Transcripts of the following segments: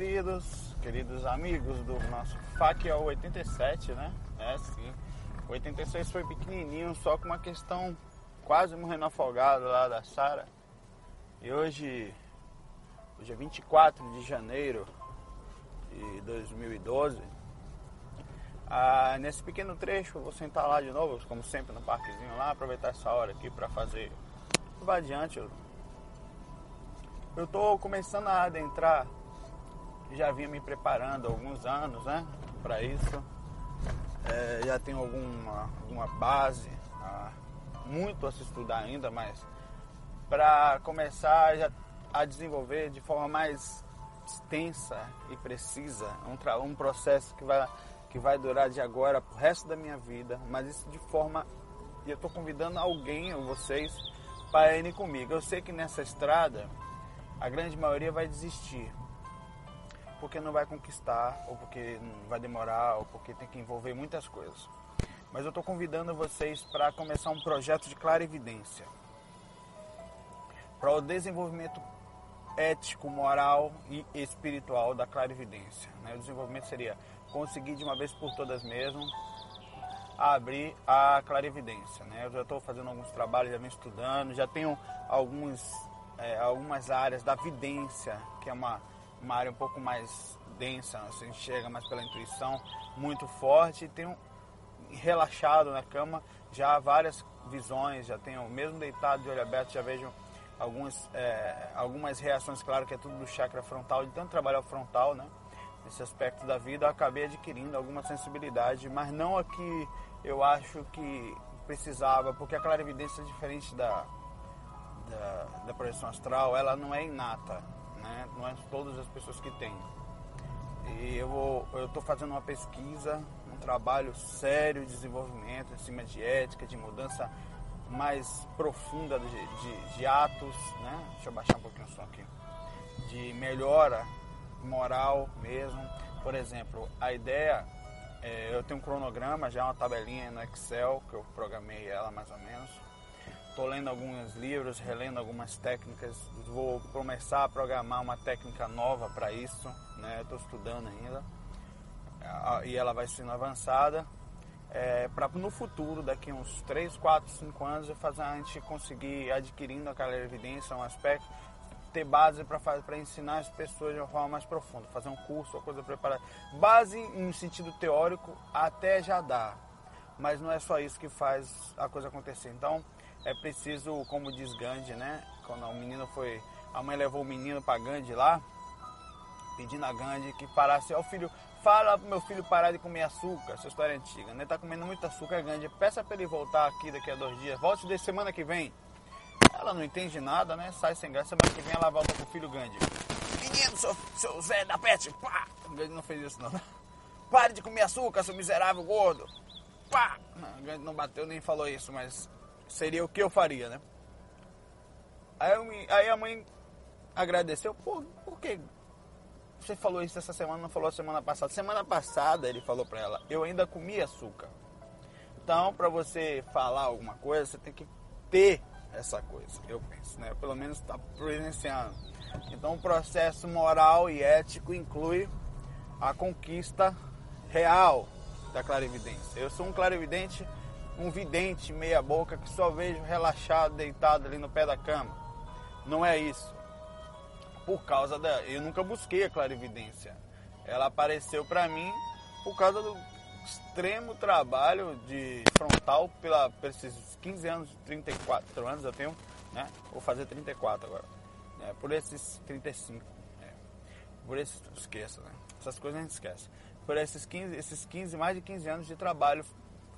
Queridos, queridos amigos do nosso FAQ 87, né? É, sim. O 86 foi pequenininho, só com uma questão quase morrendo afogado lá da Sara. E hoje, hoje é 24 de janeiro de 2012. Ah, nesse pequeno trecho, vou sentar lá de novo, como sempre no parquezinho lá, aproveitar essa hora aqui para fazer. Vá adiante, eu, eu tô começando a adentrar já vinha me preparando há alguns anos né, para isso. É, já tenho alguma, alguma base, ah, muito a se estudar ainda, mas para começar já a desenvolver de forma mais extensa e precisa um, um processo que vai, que vai durar de agora para o resto da minha vida, mas isso de forma. E eu estou convidando alguém ou vocês para irem comigo. Eu sei que nessa estrada a grande maioria vai desistir, porque não vai conquistar, ou porque vai demorar, ou porque tem que envolver muitas coisas. Mas eu estou convidando vocês para começar um projeto de clarividência para o desenvolvimento ético, moral e espiritual da clarividência. Né? O desenvolvimento seria conseguir de uma vez por todas mesmo abrir a clarividência. Né? Eu já estou fazendo alguns trabalhos, já venho estudando, já tenho alguns, é, algumas áreas da vidência, que é uma uma área um pouco mais densa, você enxerga mais pela intuição, muito forte, e tenho relaxado na cama já várias visões, já tenho, mesmo deitado de olho aberto, já vejo alguns, é, algumas reações, claro que é tudo do chakra frontal, de tanto trabalhar o frontal, né? Nesse aspecto da vida, eu acabei adquirindo alguma sensibilidade, mas não a que eu acho que precisava, porque a clarividência é diferente da, da, da projeção astral, ela não é inata, né? não é todas as pessoas que têm. E eu estou fazendo uma pesquisa, um trabalho sério de desenvolvimento em cima de ética, de mudança mais profunda de, de, de atos, né? deixa eu baixar um pouquinho o som aqui, de melhora moral mesmo. Por exemplo, a ideia, é, eu tenho um cronograma, já uma tabelinha no Excel, que eu programei ela mais ou menos, Estou lendo alguns livros, relendo algumas técnicas. Vou começar a programar uma técnica nova para isso. Né? Estou estudando ainda. E ela vai sendo avançada. É, para no futuro, daqui uns 3, 4, 5 anos, fazer a gente conseguir adquirindo aquela evidência, um aspecto, ter base para ensinar as pessoas de uma forma mais profunda, fazer um curso, uma coisa preparada. Base em sentido teórico até já dá, mas não é só isso que faz a coisa acontecer. Então, é preciso, como diz Gandhi, né? Quando o menino foi. A mãe levou o menino para Gandhi lá, pedindo a Gandhi que parasse. Ó, filho, fala pro meu filho parar de comer açúcar. Essa história é antiga, né? Tá comendo muito açúcar, Gandhi. Peça para ele voltar aqui daqui a dois dias. Volte de semana que vem. Ela não entende nada, né? Sai sem graça. Semana que vem ela volta pro filho Gandhi. Menino, seu, seu Zé da Pet, pá! O Gandhi não fez isso, não. Pare de comer açúcar, seu miserável gordo. Pá! Não, o Gandhi não bateu nem falou isso, mas seria o que eu faria, né? Aí, eu, aí a mãe agradeceu, por, por que você falou isso essa semana, não falou semana passada? Semana passada ele falou pra ela, eu ainda comi açúcar. Então, para você falar alguma coisa, você tem que ter essa coisa, eu penso, né? Pelo menos está presenciando. Então, o processo moral e ético inclui a conquista real da clarividência. Eu sou um clarividente um vidente meia boca que só vejo relaxado, deitado ali no pé da cama. Não é isso. Por causa da. Eu nunca busquei a clarividência. Ela apareceu para mim por causa do extremo trabalho de frontal pela, por esses 15 anos, 34 anos eu tenho, né? Vou fazer 34 agora. Né? Por esses 35. Né? por esses, esqueça, né? Essas coisas a gente esquece. Por esses 15, esses 15, mais de 15 anos de trabalho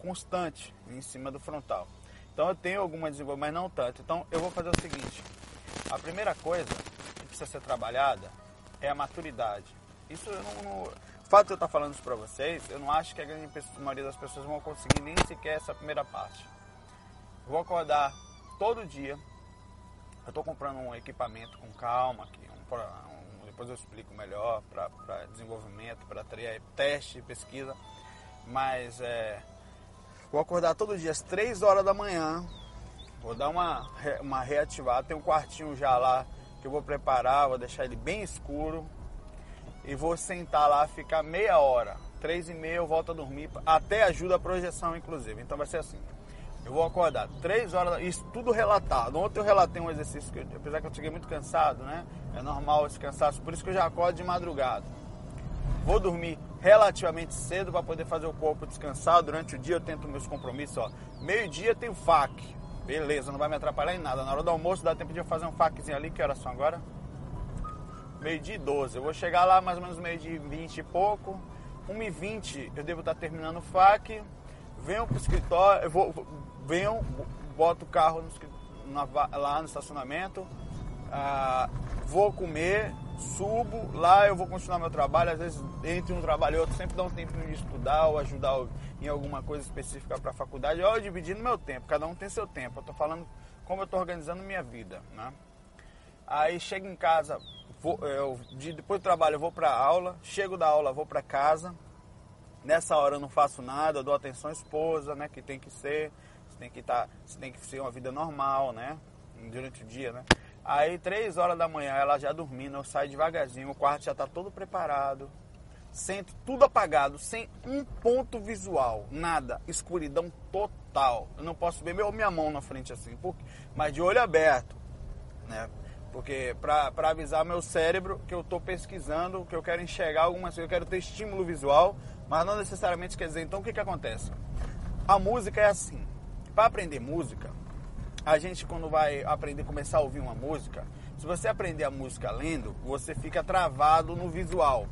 constante em cima do frontal. Então eu tenho alguma desenvolvimento, mas não tanto. Então eu vou fazer o seguinte: a primeira coisa que precisa ser trabalhada é a maturidade. Isso eu não, não o fato de eu estar falando isso para vocês, eu não acho que a grande maioria das pessoas vão conseguir nem sequer essa primeira parte. Vou acordar todo dia. Eu estou comprando um equipamento com calma, aqui, um, um, depois eu explico melhor para desenvolvimento, para teste, pesquisa. Mas é, Vou acordar todo dia às 3 horas da manhã. Vou dar uma, uma reativada. Tem um quartinho já lá que eu vou preparar, vou deixar ele bem escuro. E vou sentar lá, ficar meia hora. Três e meia eu volto a dormir. Até ajuda a projeção, inclusive. Então vai ser assim. Eu vou acordar três horas, isso tudo relatado. Ontem eu relatei um exercício, que, apesar que eu cheguei muito cansado, né? É normal esse cansaço, por isso que eu já acordo de madrugada. Vou dormir relativamente cedo para poder fazer o corpo descansar. Durante o dia eu tento meus compromissos. Ó. Meio-dia tem o FAC. Beleza, não vai me atrapalhar em nada. Na hora do almoço dá tempo de eu fazer um FACzinho ali. Que horas são agora? Meio-dia e 12. Eu vou chegar lá mais ou menos meio-dia e 20 e pouco. 1 e 20 eu devo estar terminando o FAC. Venho pro escritório, eu vou, venho, boto o carro no, na, lá no estacionamento. Ah, vou comer, subo, lá eu vou continuar meu trabalho, às vezes entre um trabalho e outro, sempre dá um tempo de estudar ou ajudar em alguma coisa específica para a faculdade, ou dividindo meu tempo, cada um tem seu tempo, eu estou falando como eu estou organizando minha vida, né? Aí chego em casa, vou, eu, depois do trabalho eu vou para aula, chego da aula, vou para casa, nessa hora eu não faço nada, dou atenção à esposa, né, que tem que ser, tem que estar, tá, tem que ser uma vida normal, né, durante o dia, né? Aí, três horas da manhã, ela já dormindo, eu saio devagarzinho, o quarto já está todo preparado. Sento tudo apagado, sem um ponto visual, nada, escuridão total. Eu não posso ver minha mão na frente assim, porque, mas de olho aberto, né? Porque para avisar meu cérebro que eu estou pesquisando, que eu quero enxergar algumas coisas, eu quero ter estímulo visual, mas não necessariamente quer dizer. Então o que, que acontece? A música é assim. Para aprender música, a gente quando vai aprender, começar a ouvir uma música, se você aprender a música lendo, você fica travado no visual.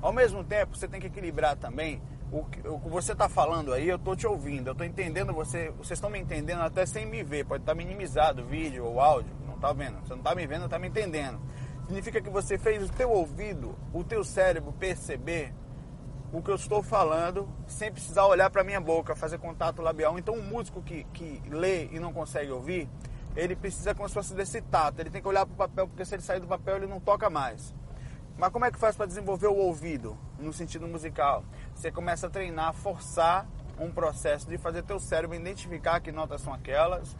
Ao mesmo tempo, você tem que equilibrar também o que, você está falando aí, eu estou te ouvindo, eu estou entendendo você, vocês estão me entendendo até sem me ver, pode estar tá minimizado o vídeo ou áudio, não está vendo, você não está me vendo, está me entendendo. Significa que você fez o teu ouvido, o teu cérebro perceber o que eu estou falando sem precisar olhar para minha boca, fazer contato labial. Então, um músico que, que lê e não consegue ouvir, ele precisa como se fosse desse tato. Ele tem que olhar para o papel, porque se ele sair do papel, ele não toca mais. Mas como é que faz para desenvolver o ouvido no sentido musical? Você começa a treinar, forçar um processo de fazer teu cérebro identificar que notas são aquelas,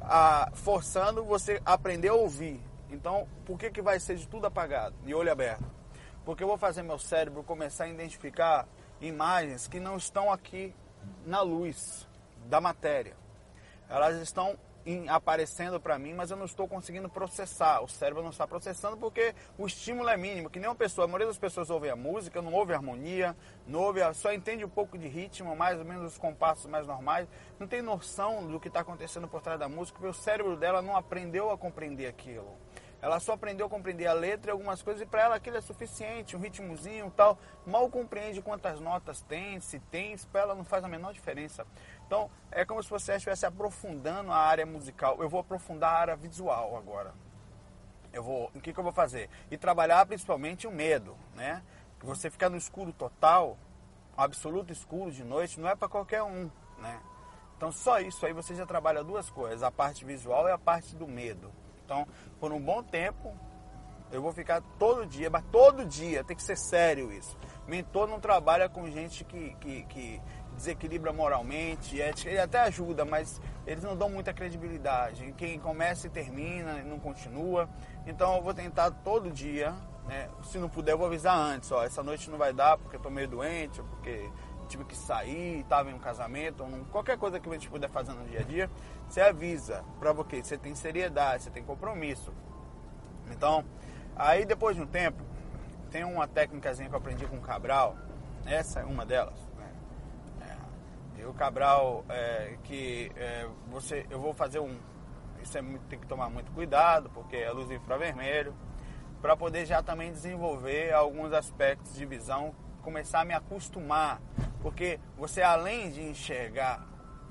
a, forçando você aprender a ouvir. Então, por que, que vai ser de tudo apagado e olho aberto? Porque eu vou fazer meu cérebro começar a identificar imagens que não estão aqui na luz da matéria. Elas estão em, aparecendo para mim, mas eu não estou conseguindo processar. O cérebro não está processando porque o estímulo é mínimo. Que nem uma pessoa, a maioria das pessoas ouve a música, não ouve a harmonia, não ouve a, só entende um pouco de ritmo, mais ou menos os compassos mais normais, não tem noção do que está acontecendo por trás da música, porque o cérebro dela não aprendeu a compreender aquilo. Ela só aprendeu a compreender a letra e algumas coisas e para ela aquilo é suficiente, um ritmozinho tal. Mal compreende quantas notas tem, se tem, para ela não faz a menor diferença. Então é como se você estivesse aprofundando a área musical. Eu vou aprofundar a área visual agora. Eu vou, o que, que eu vou fazer? E trabalhar principalmente o medo, né? Você ficar no escuro total, absoluto escuro de noite, não é para qualquer um, né? Então só isso aí você já trabalha duas coisas, a parte visual e a parte do medo. Então, por um bom tempo, eu vou ficar todo dia, mas todo dia, tem que ser sério isso. Mentor não trabalha com gente que, que, que desequilibra moralmente, ética, ele até ajuda, mas eles não dão muita credibilidade. Quem começa e termina, não continua. Então eu vou tentar todo dia, né? se não puder, eu vou avisar antes, ó, essa noite não vai dar porque eu tô meio doente, ou porque tive que sair, estava em um casamento, ou qualquer coisa que a gente puder fazer no dia a dia, você avisa para você, você tem seriedade, você tem compromisso. Então, aí depois de um tempo, tem uma técnicazinha que eu aprendi com o Cabral, essa é uma delas. Né? É, e o Cabral, é, que é, você, eu vou fazer um, isso é, tem que tomar muito cuidado, porque é luz infravermelho, para poder já também desenvolver alguns aspectos de visão, começar a me acostumar, porque você além de enxergar,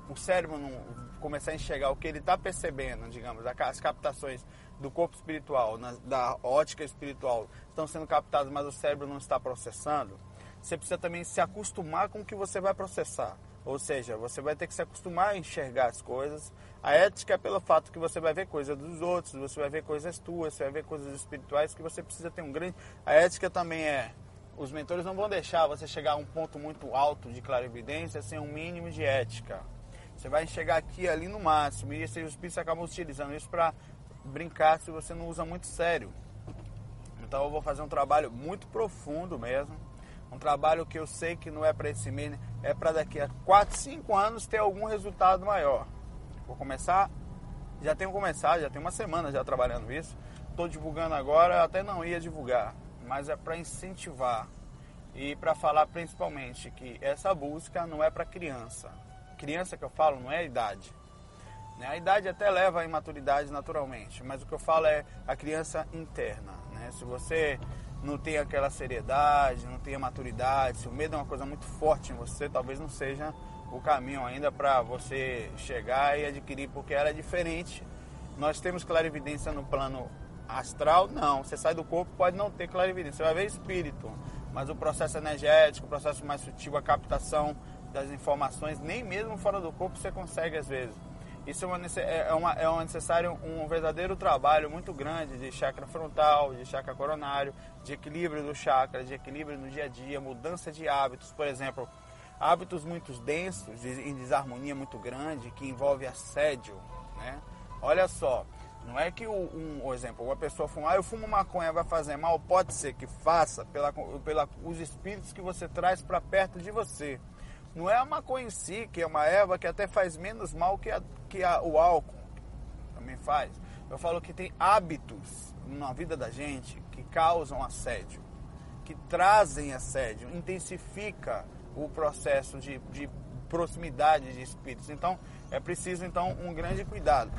o cérebro começar a enxergar o que ele está percebendo, digamos, as captações do corpo espiritual, da ótica espiritual, estão sendo captadas, mas o cérebro não está processando. Você precisa também se acostumar com o que você vai processar. Ou seja, você vai ter que se acostumar a enxergar as coisas. A ética é pelo fato que você vai ver coisas dos outros, você vai ver coisas tuas, você vai ver coisas espirituais que você precisa ter um grande. A ética também é. Os mentores não vão deixar você chegar a um ponto muito alto de clarividência sem um mínimo de ética. Você vai enxergar aqui ali no máximo. E esses espíritos acabam utilizando isso para brincar se você não usa muito sério. Então eu vou fazer um trabalho muito profundo mesmo um trabalho que eu sei que não é para esse mês, é para daqui a 4, 5 anos ter algum resultado maior. Vou começar, já tenho começado, já tenho uma semana já trabalhando isso. Estou divulgando agora, até não ia divulgar, mas é para incentivar e para falar principalmente que essa busca não é para criança. Criança que eu falo não é a idade. Né? A idade até leva à imaturidade naturalmente, mas o que eu falo é a criança interna. Né? Se você não tem aquela seriedade, não tem a maturidade, se o medo é uma coisa muito forte em você, talvez não seja o caminho ainda para você chegar e adquirir, porque ela é diferente. Nós temos clarividência no plano astral? Não. Você sai do corpo, pode não ter clarividência, você vai ver espírito, mas o processo energético, o processo mais sutil, a captação das informações, nem mesmo fora do corpo você consegue às vezes. Isso é, uma, é, é, uma, é uma necessário um verdadeiro trabalho muito grande de chakra frontal, de chakra coronário, de equilíbrio do chakra, de equilíbrio no dia a dia, mudança de hábitos, por exemplo, hábitos muito densos, em desarmonia muito grande, que envolve assédio, né? Olha só, não é que, um, um exemplo, uma pessoa fuma, ah, eu fumo maconha, vai fazer mal, pode ser que faça pela, pela os espíritos que você traz para perto de você. Não é a maconha em si, que é uma erva que até faz menos mal que, a, que a, o álcool. Também faz. Eu falo que tem hábitos na vida da gente que causam assédio, que trazem assédio, intensifica o processo de, de proximidade de espíritos. Então, é preciso então um grande cuidado.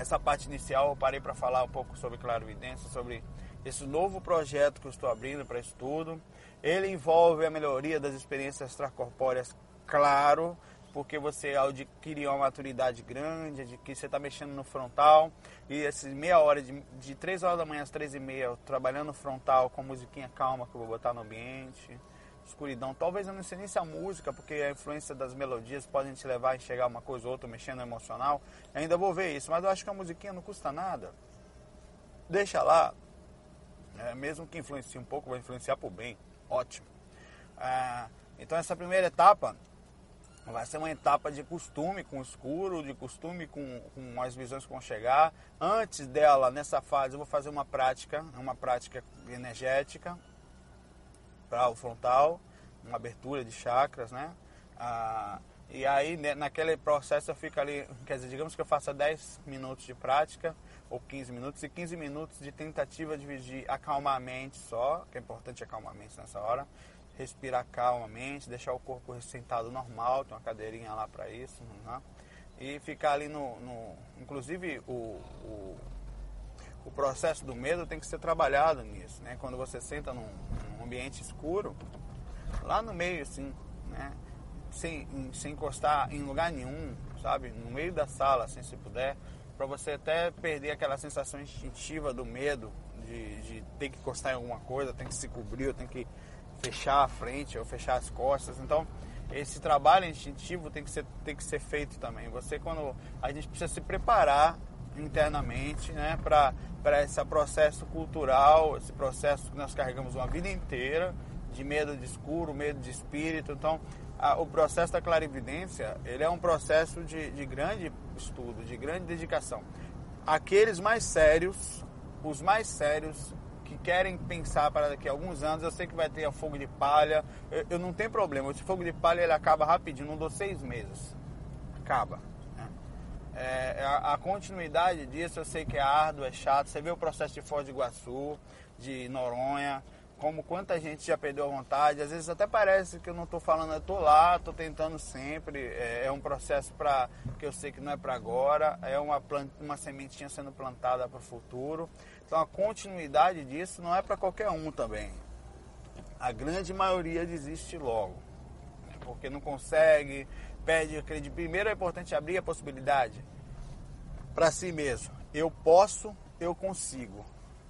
Essa parte inicial eu parei para falar um pouco sobre clarividência, sobre esse novo projeto que eu estou abrindo para estudo. Ele envolve a melhoria das experiências extracorpóreas, claro, porque você adquire uma maturidade grande, de que você está mexendo no frontal, e esses meia hora, de, de 3 horas da manhã às 3 e meia, trabalhando no frontal com musiquinha calma que eu vou botar no ambiente, escuridão. Talvez eu não sei nem se a música, porque a influência das melodias podem te levar a enxergar uma coisa ou outra, mexendo no emocional. Eu ainda vou ver isso, mas eu acho que a musiquinha não custa nada. Deixa lá, é, mesmo que influencie um pouco, vai influenciar por bem ótimo. Ah, então essa primeira etapa vai ser uma etapa de costume com o escuro, de costume com, com as visões que vão chegar. Antes dela, nessa fase, eu vou fazer uma prática, uma prática energética para o frontal, uma abertura de chakras, né? Ah, e aí, né, naquele processo, eu fico ali, quer dizer, digamos que eu faça 10 minutos de prática, ou 15 minutos, e 15 minutos de tentativa de, de acalmar a mente só, que é importante acalmar a mente nessa hora, respirar calmamente, deixar o corpo sentado normal, tem uma cadeirinha lá para isso, né? e ficar ali no, no inclusive o, o, o, processo do medo tem que ser trabalhado nisso, né? Quando você senta num, num ambiente escuro, lá no meio assim, né? Sem, sem encostar em lugar nenhum, sabe? No meio da sala, assim, se puder, para você até perder aquela sensação instintiva do medo de, de ter que encostar em alguma coisa, tem que se cobrir, tem que fechar a frente ou fechar as costas. Então, esse trabalho instintivo tem que ser, tem que ser feito também. Você, quando a gente precisa se preparar internamente né, para esse processo cultural, esse processo que nós carregamos uma vida inteira de medo de escuro, medo de espírito. Então, a, o processo da clarividência, ele é um processo de, de grande estudo, de grande dedicação. Aqueles mais sérios, os mais sérios, que querem pensar para daqui a alguns anos, eu sei que vai ter a fogo de palha, eu, eu não tenho problema, esse fogo de palha ele acaba rapidinho, não dou seis meses, acaba. Né? É, a, a, continuidade disso eu sei que é árduo, é chato, você vê o processo de Foz do Iguaçu, de Noronha, como quanta gente já perdeu a vontade, às vezes até parece que eu não estou falando, eu estou lá, estou tentando sempre, é, é um processo para que eu sei que não é para agora, é uma, planta, uma sementinha sendo plantada para o futuro. Então a continuidade disso não é para qualquer um também. A grande maioria desiste logo, né? porque não consegue, perde a credibilidade. Primeiro é importante abrir a possibilidade para si mesmo. Eu posso, eu consigo.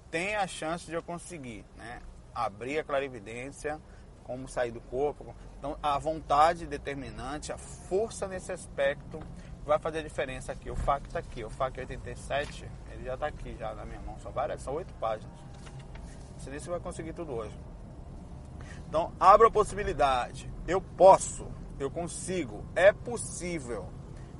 Tem a chance de eu conseguir, né? abrir a clarividência, como sair do corpo. Então, a vontade determinante, a força nesse aspecto vai fazer a diferença aqui. O FAC está aqui, o FAC 87, ele já está aqui já na minha mão. São várias, são oito páginas. Você disse vai conseguir tudo hoje. Então, abra a possibilidade. Eu posso, eu consigo, é possível,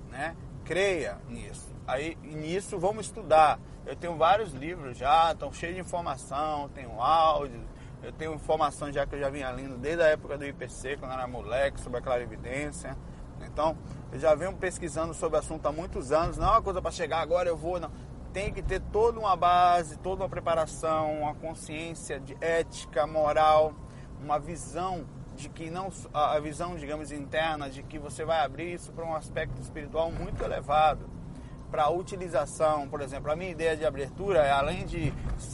né? Creia nisso. Aí, nisso, vamos estudar. Eu tenho vários livros já, estão cheios de informação, tenho áudios, eu tenho informação já que eu já vinha lendo desde a época do IPC, quando eu era moleque, sobre a clarividência. Então, eu já venho pesquisando sobre o assunto há muitos anos. Não é uma coisa para chegar agora eu vou, não. Tem que ter toda uma base, toda uma preparação, uma consciência de ética, moral, uma visão de que não a visão, digamos, interna de que você vai abrir isso para um aspecto espiritual muito elevado para utilização, por exemplo, a minha ideia de abertura é além de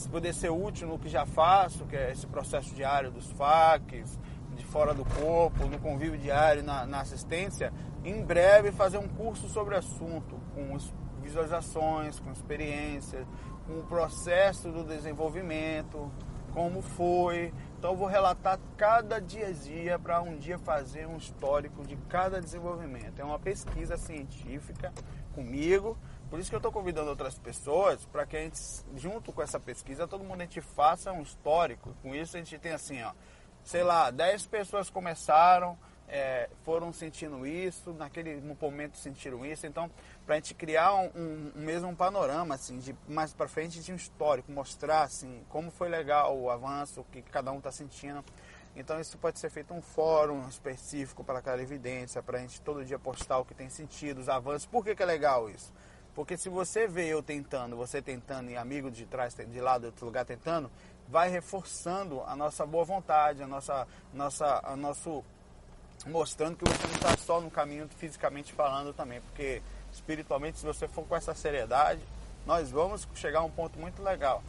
poder ser útil no que já faço, que é esse processo diário dos FAQs, de fora do corpo, no convívio diário, na, na assistência, em breve fazer um curso sobre o assunto, com visualizações, com experiências, com o processo do desenvolvimento, como foi. Então eu vou relatar cada dia dia para um dia fazer um histórico de cada desenvolvimento. É uma pesquisa científica comigo. Por isso que eu estou convidando outras pessoas para que a gente, junto com essa pesquisa, todo mundo a gente faça um histórico. Com isso a gente tem assim, ó, sei lá, 10 pessoas começaram, é, foram sentindo isso, naquele momento sentiram isso. Então, para a gente criar um, um, um, mesmo panorama, assim, de mais para frente de um histórico, mostrar assim como foi legal o avanço, o que cada um está sentindo. Então isso pode ser feito um fórum específico para aquela evidência, para a gente todo dia postar o que tem sentido, os avanços. Por que, que é legal isso? Porque se você vê eu tentando, você tentando e amigo de trás, de lado, outro lugar tentando, vai reforçando a nossa boa vontade, a nossa, nossa, a nosso mostrando que você não está só no caminho fisicamente falando também, porque espiritualmente, se você for com essa seriedade, nós vamos chegar a um ponto muito legal.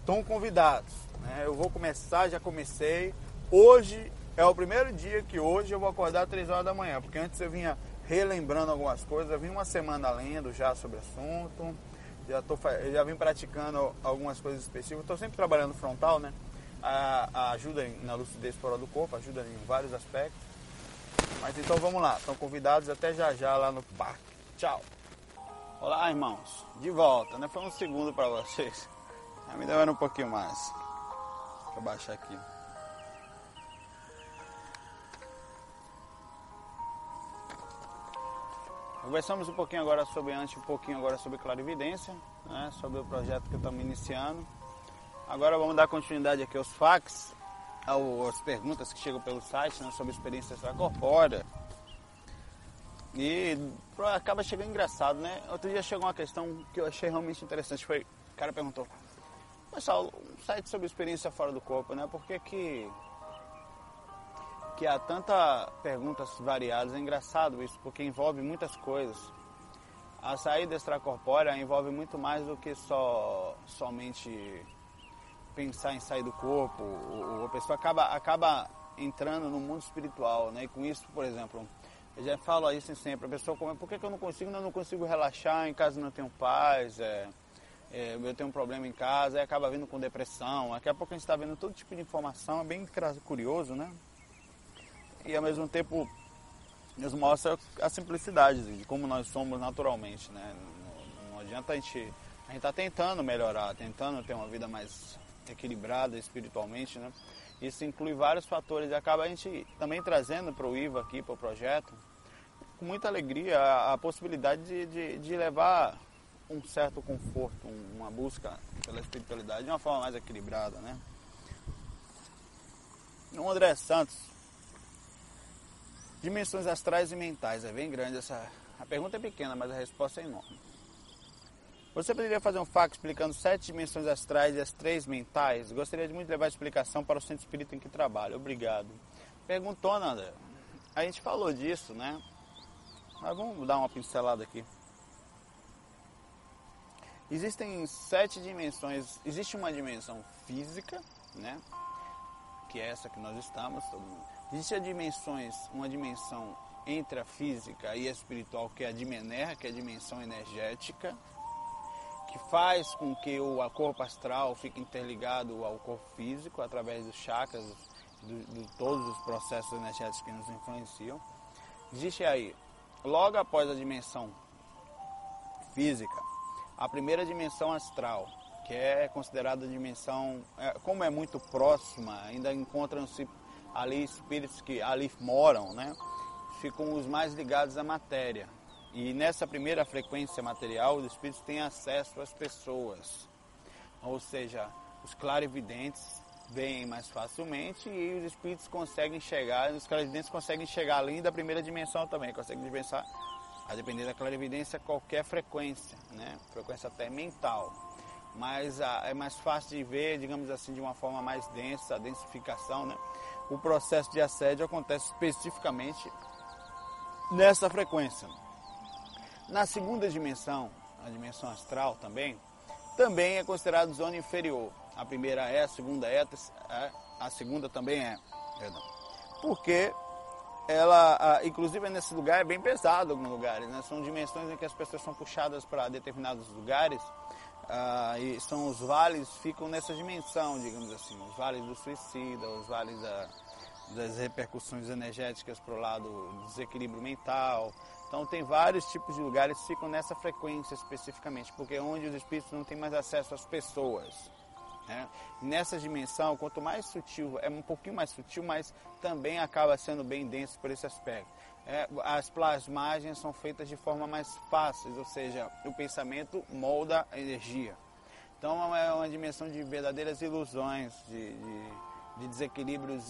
Estão convidados, né? Eu vou começar, já comecei Hoje é o primeiro dia que hoje eu vou acordar às 3 horas da manhã, porque antes eu vinha relembrando algumas coisas, eu vim uma semana lendo já sobre assunto, já, tô, já vim praticando algumas coisas específicas, estou sempre trabalhando frontal, né? A, a ajuda na lucidez fora do corpo, ajuda em vários aspectos. Mas então vamos lá, estão convidados até já já lá no parque. Tchau! Olá, irmãos, de volta, né? Foi um segundo para vocês. Já me demora um pouquinho mais. Deixa eu baixar aqui. Conversamos um pouquinho agora sobre antes, um pouquinho agora sobre clarividência, né, sobre o projeto que estamos iniciando. Agora vamos dar continuidade aqui aos fax, às perguntas que chegam pelo site né, sobre experiência extracorpórea. E acaba chegando engraçado, né? Outro dia chegou uma questão que eu achei realmente interessante. Foi, o cara perguntou, pessoal, um site sobre experiência fora do corpo, né? Por que que que há tanta perguntas variadas. É engraçado isso, porque envolve muitas coisas. A saída extracorpórea envolve muito mais do que só somente pensar em sair do corpo. A pessoa acaba, acaba entrando no mundo espiritual, né? E com isso, por exemplo, eu já falo isso sempre, a pessoa come, por que, que eu não consigo? Eu não consigo relaxar, em casa não tenho paz, é, é, eu tenho um problema em casa, e acaba vindo com depressão. Daqui a pouco a gente está vendo todo tipo de informação, é bem curioso, né? e ao mesmo tempo nos mostra a simplicidade de como nós somos naturalmente, né? Não, não adianta a gente a gente está tentando melhorar, tentando ter uma vida mais equilibrada espiritualmente, né? Isso inclui vários fatores e acaba a gente também trazendo para o IVA aqui, para o projeto, com muita alegria a, a possibilidade de, de, de, levar um certo conforto, uma busca pela espiritualidade de uma forma mais equilibrada, né? O André Santos Dimensões astrais e mentais. É bem grande essa. A pergunta é pequena, mas a resposta é enorme. Você poderia fazer um fac explicando sete dimensões astrais e as três mentais? Gostaria de muito levar a explicação para o centro espírita em que trabalho. Obrigado. Perguntou, André. A gente falou disso, né? Mas vamos dar uma pincelada aqui. Existem sete dimensões. Existe uma dimensão física, né? Que é essa que nós estamos. Todo mundo. Existe dimensões, uma dimensão entre a física e a espiritual, que é a dimenerra, que é a dimensão energética, que faz com que o corpo astral fique interligado ao corpo físico através dos chakras, de, de todos os processos energéticos que nos influenciam. Existe aí, logo após a dimensão física, a primeira dimensão astral, que é considerada a dimensão, é, como é muito próxima, ainda encontram-se ali espíritos que ali moram, né? Ficam os mais ligados à matéria. E nessa primeira frequência material, os espíritos têm acesso às pessoas. Ou seja, os clarividentes veem mais facilmente e os espíritos conseguem chegar, os clarividentes conseguem chegar além da primeira dimensão também, conseguem pensar a depender da clarividência, qualquer frequência, né? frequência até mental. Mas a, é mais fácil de ver, digamos assim, de uma forma mais densa, a densificação. Né? O processo de assédio acontece especificamente nessa frequência. Na segunda dimensão, a dimensão astral também, também é considerado zona inferior. A primeira é, a segunda é, a segunda também é. Perdão. Porque ela, inclusive nesse lugar é bem pesado alguns lugares, né? São dimensões em que as pessoas são puxadas para determinados lugares uh, e são os vales ficam nessa dimensão, digamos assim, os vales do suicida, os vales da, das repercussões energéticas para o lado do desequilíbrio mental. Então tem vários tipos de lugares que ficam nessa frequência especificamente, porque é onde os espíritos não têm mais acesso às pessoas. Né? Nessa dimensão, quanto mais sutil, é um pouquinho mais sutil, mas também acaba sendo bem denso por esse aspecto. É, as plasmagens são feitas de forma mais fácil, ou seja, o pensamento molda a energia. Então é uma dimensão de verdadeiras ilusões, de, de, de desequilíbrios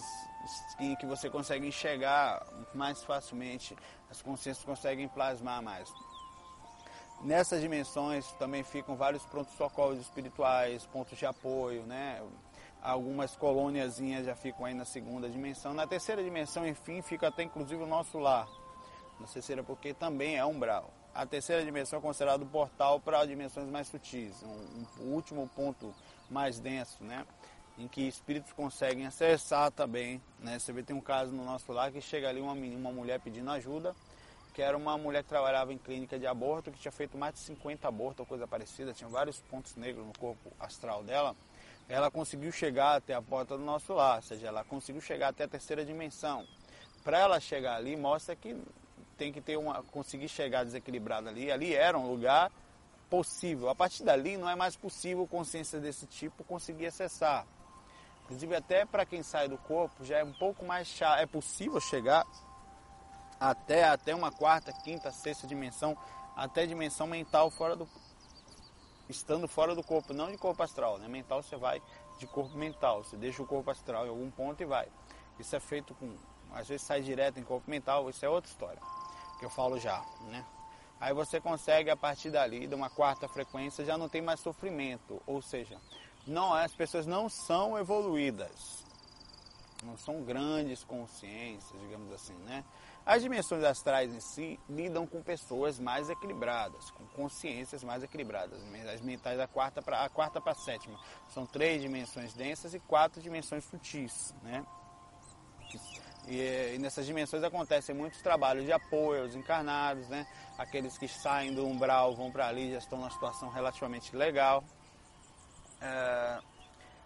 em que você consegue enxergar mais facilmente, as consciências conseguem plasmar mais. Nessas dimensões também ficam vários prontos-socorros espirituais, pontos de apoio, né? Algumas colôniazinhas já ficam aí na segunda dimensão. Na terceira dimensão, enfim, fica até inclusive o nosso lar. Na terceira porque também é umbral. A terceira dimensão é considerada o portal para dimensões mais sutis, um, um último ponto mais denso, né? Em que espíritos conseguem acessar também, né? Você vê tem um caso no nosso lar que chega ali uma, uma mulher pedindo ajuda, que era uma mulher que trabalhava em clínica de aborto, que tinha feito mais de 50 abortos ou coisa parecida, tinha vários pontos negros no corpo astral dela. Ela conseguiu chegar até a porta do nosso lar, ou seja, ela conseguiu chegar até a terceira dimensão. Para ela chegar ali, mostra que tem que ter uma conseguir chegar desequilibrada ali. Ali era um lugar possível. A partir dali não é mais possível consciência desse tipo conseguir acessar. Inclusive até para quem sai do corpo já é um pouco mais chato. É possível chegar até, até uma quarta, quinta, sexta dimensão, até dimensão mental fora do. estando fora do corpo, não de corpo astral, né? Mental você vai de corpo mental, você deixa o corpo astral em algum ponto e vai. Isso é feito com. Às vezes sai direto em corpo mental, isso é outra história, que eu falo já, né? Aí você consegue a partir dali, de uma quarta frequência, já não tem mais sofrimento, ou seja, não as pessoas não são evoluídas, não são grandes consciências, digamos assim, né? As dimensões astrais em si lidam com pessoas mais equilibradas, com consciências mais equilibradas. As mentais da quarta para a quarta para a sétima são três dimensões densas e quatro dimensões sutis, né? E, e, nessas dimensões acontecem muitos trabalhos de apoio aos encarnados, né? Aqueles que saem do umbral vão para ali já estão numa situação relativamente legal. É,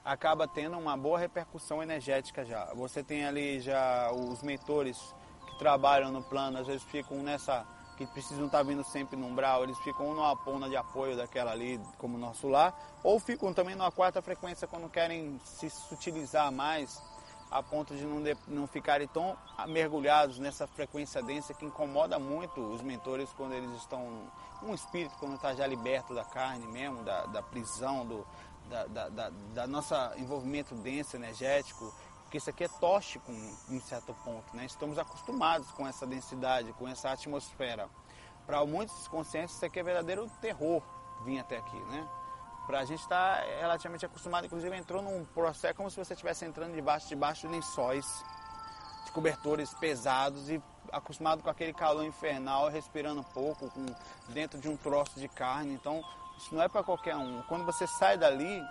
acaba tendo uma boa repercussão energética já. Você tem ali já os mentores trabalham no plano, às vezes ficam nessa, que precisam estar vindo sempre no umbral, eles ficam numa pona de apoio daquela ali, como nosso lar, ou ficam também numa quarta frequência quando querem se sutilizar mais, a ponto de não, de, não ficarem tão mergulhados nessa frequência densa que incomoda muito os mentores quando eles estão. Um espírito quando está já liberto da carne mesmo, da, da prisão, do, da, da, da, da nossa envolvimento denso, energético, porque isso aqui é tóxico em certo ponto, né? Estamos acostumados com essa densidade, com essa atmosfera. Para muitos conscientes isso aqui é verdadeiro terror, vir até aqui, né? Pra gente estar tá relativamente acostumado, inclusive entrou num processo como se você estivesse entrando debaixo, debaixo de lençóis, de cobertores pesados e acostumado com aquele calor infernal, respirando pouco, com, dentro de um troço de carne. Então, isso não é para qualquer um. Quando você sai dali,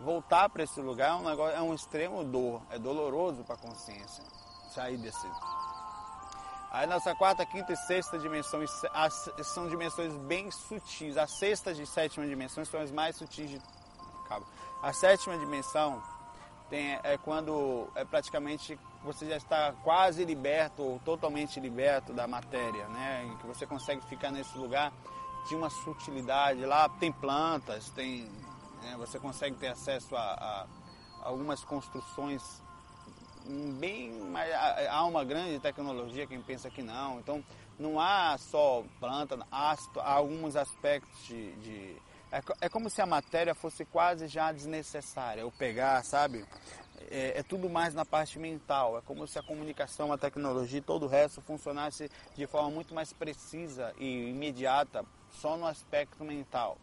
voltar para esse lugar é um, negócio, é um extremo dor, é doloroso para a consciência sair desse. Aí nossa quarta, quinta e sexta dimensões são dimensões bem sutis. A sexta e sétima dimensões são as mais sutis de A sétima dimensão tem, é quando é praticamente você já está quase liberto ou totalmente liberto da matéria, né? Que você consegue ficar nesse lugar de uma sutilidade. Lá tem plantas, tem, né? você consegue ter acesso a, a, algumas construções bem há uma grande tecnologia quem pensa que não então não há só planta há, há alguns aspectos de, de é, é, como se a matéria fosse quase já desnecessária ou pegar sabe é, é, tudo mais na parte mental. É como se a comunicação, a tecnologia todo o resto funcionasse de forma muito mais precisa e imediata só no aspecto mental.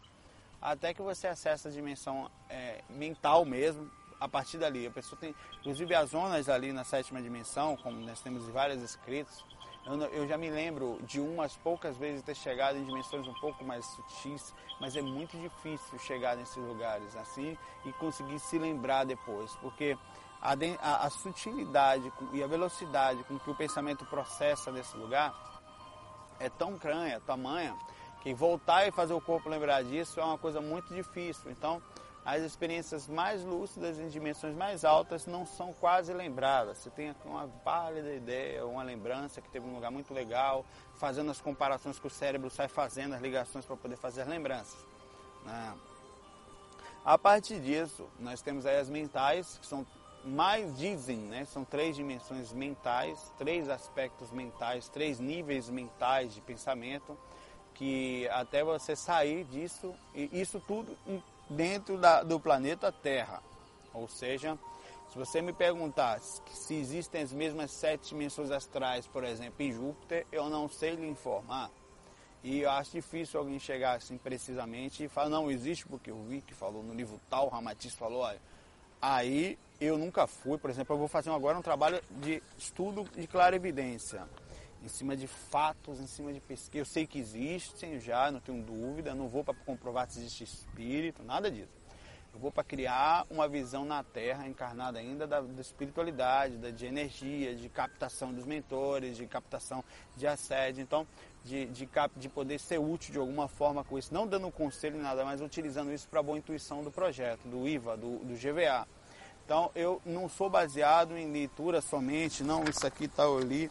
Até que você acessa a dimensão é, mental mesmo, a partir dali. A pessoa tem, inclusive as zonas ali na sétima dimensão, como nós temos vários escritos, eu, eu, já me lembro de umas poucas vezes ter chegado em dimensões um pouco mais sutis, mas é muito difícil chegar nesses lugares assim e conseguir se lembrar depois, porque a, a, a sutilidade e a velocidade com que o pensamento processa nesse lugar é tão cranha, tamanha, que voltar e fazer o corpo lembrar disso é uma coisa muito difícil. Então, as experiências mais lúcidas em dimensões mais altas não são quase lembradas. Você tem uma válida ideia, uma lembrança que teve um lugar muito legal, fazendo as comparações que o cérebro sai fazendo, as ligações para poder fazer as lembranças. Né? A partir disso, nós temos aí as mentais, que são mais dizem, né? São três dimensões mentais, três aspectos mentais, três níveis mentais de pensamento, que até você sair disso, e isso tudo dentro da, do planeta Terra. Ou seja, se você me perguntar se existem as mesmas sete dimensões astrais, por exemplo, em Júpiter, eu não sei lhe informar. E eu acho difícil alguém chegar assim precisamente e falar, não, existe porque eu vi que falou no livro tal, o Ramatiz falou, olha, aí eu nunca fui, por exemplo, eu vou fazer agora um trabalho de estudo de clarividência em cima de fatos, em cima de pesquisa. Eu sei que existem já, não tenho dúvida, não vou para comprovar se existe espírito, nada disso. Eu vou para criar uma visão na Terra, encarnada ainda, da, da espiritualidade, da, de energia, de captação dos mentores, de captação de assédio. Então, de, de, cap, de poder ser útil de alguma forma com isso, não dando conselho nem nada, mas utilizando isso para a boa intuição do projeto, do IVA, do, do GVA. Então, eu não sou baseado em leitura somente, não, isso aqui está ali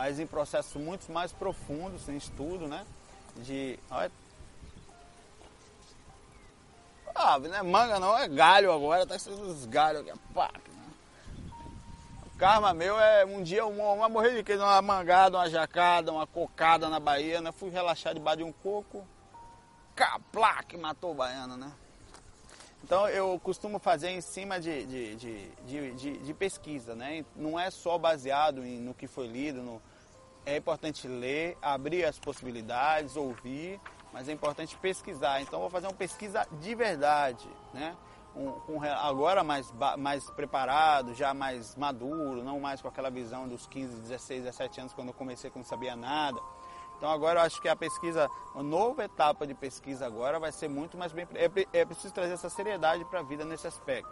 mas em processos muito mais profundos, em estudo, né? De. Olha, ah, não é manga não, é galho agora, tá sendo os galhos aqui, pá. O karma meu é um dia uma, uma morrer de queijo, uma mangada, uma jacada, uma cocada na Bahia, né? Fui relaxar debaixo de um coco, caplá, que matou o baiano, né? Então eu costumo fazer em cima de, de, de, de, pesquisa, né? Não é só baseado no que foi lido, no, é importante ler, abrir as possibilidades, ouvir, mas é importante pesquisar. Então vou fazer uma pesquisa de verdade, né? Um, um, agora mais, mais preparado, já mais maduro, não mais com aquela visão dos 15, 16, 17 anos quando eu comecei que não sabia nada. Então agora eu acho que a pesquisa, a nova etapa de pesquisa agora vai ser muito mais bem. É, é preciso trazer essa seriedade para a vida nesse aspecto.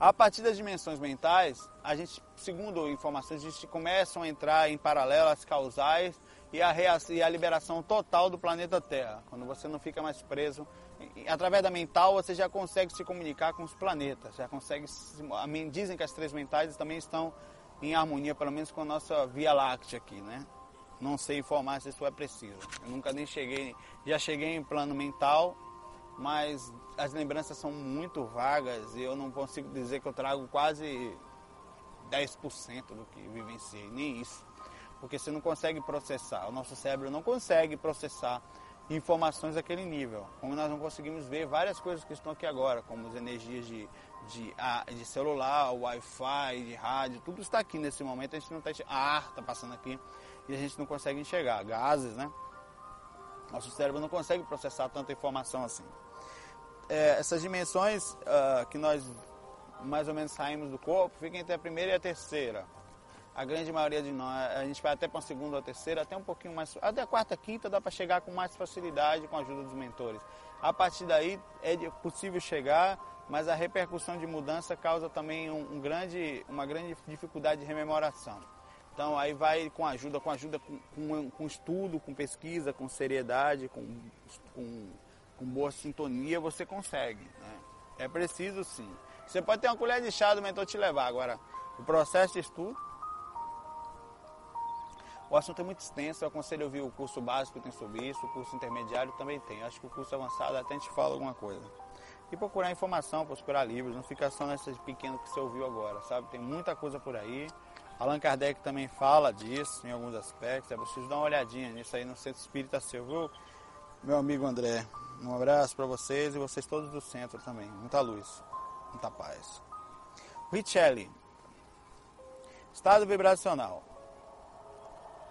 A partir das dimensões mentais, a gente, segundo informações, a gente começam a entrar em paralelo as causais e a, e a liberação total do planeta Terra. Quando você não fica mais preso, através da mental você já consegue se comunicar com os planetas, já consegue. Dizem que as três mentais também estão em harmonia, pelo menos com a nossa Via Láctea aqui, né? Não sei informar se isso é preciso. Eu nunca nem cheguei, já cheguei em plano mental, mas as lembranças são muito vagas e eu não consigo dizer que eu trago quase 10% do que vivenciei, nem isso. Porque você não consegue processar, o nosso cérebro não consegue processar informações daquele nível. Como nós não conseguimos ver várias coisas que estão aqui agora, como as energias de, de, de celular, Wi-Fi, de rádio, tudo está aqui nesse momento, a gente não está ar está passando aqui e a gente não consegue enxergar, gases, né? Nosso cérebro não consegue processar tanta informação assim. É, essas dimensões uh, que nós mais ou menos saímos do corpo ficam entre a primeira e a terceira. A grande maioria de nós, a gente vai até para a segunda ou a terceira, até um pouquinho mais, até a quarta, quinta dá para chegar com mais facilidade com a ajuda dos mentores. A partir daí é possível chegar, mas a repercussão de mudança causa também um, um grande, uma grande dificuldade de rememoração. Então aí vai com ajuda, com ajuda com, com, com estudo, com pesquisa, com seriedade, com, com, com, boa sintonia, você consegue. Né? É preciso sim. Você pode ter uma colher de chá do mentor te levar. Agora, o processo de estudo. O assunto é muito extenso, eu aconselho a ouvir o curso básico tem sobre isso, o curso intermediário também tem. Acho que o curso avançado até a gente fala alguma coisa. E procurar informação, procurar livros, não fica só nessas pequenas que você ouviu agora, sabe? Tem muita coisa por aí. Allan Kardec também fala disso em alguns aspectos. É preciso dar uma olhadinha nisso aí no Centro Espírita Seu, viu? Meu amigo André. Um abraço para vocês e vocês todos do centro também. Muita luz, muita paz. Richelli. Estado vibracional.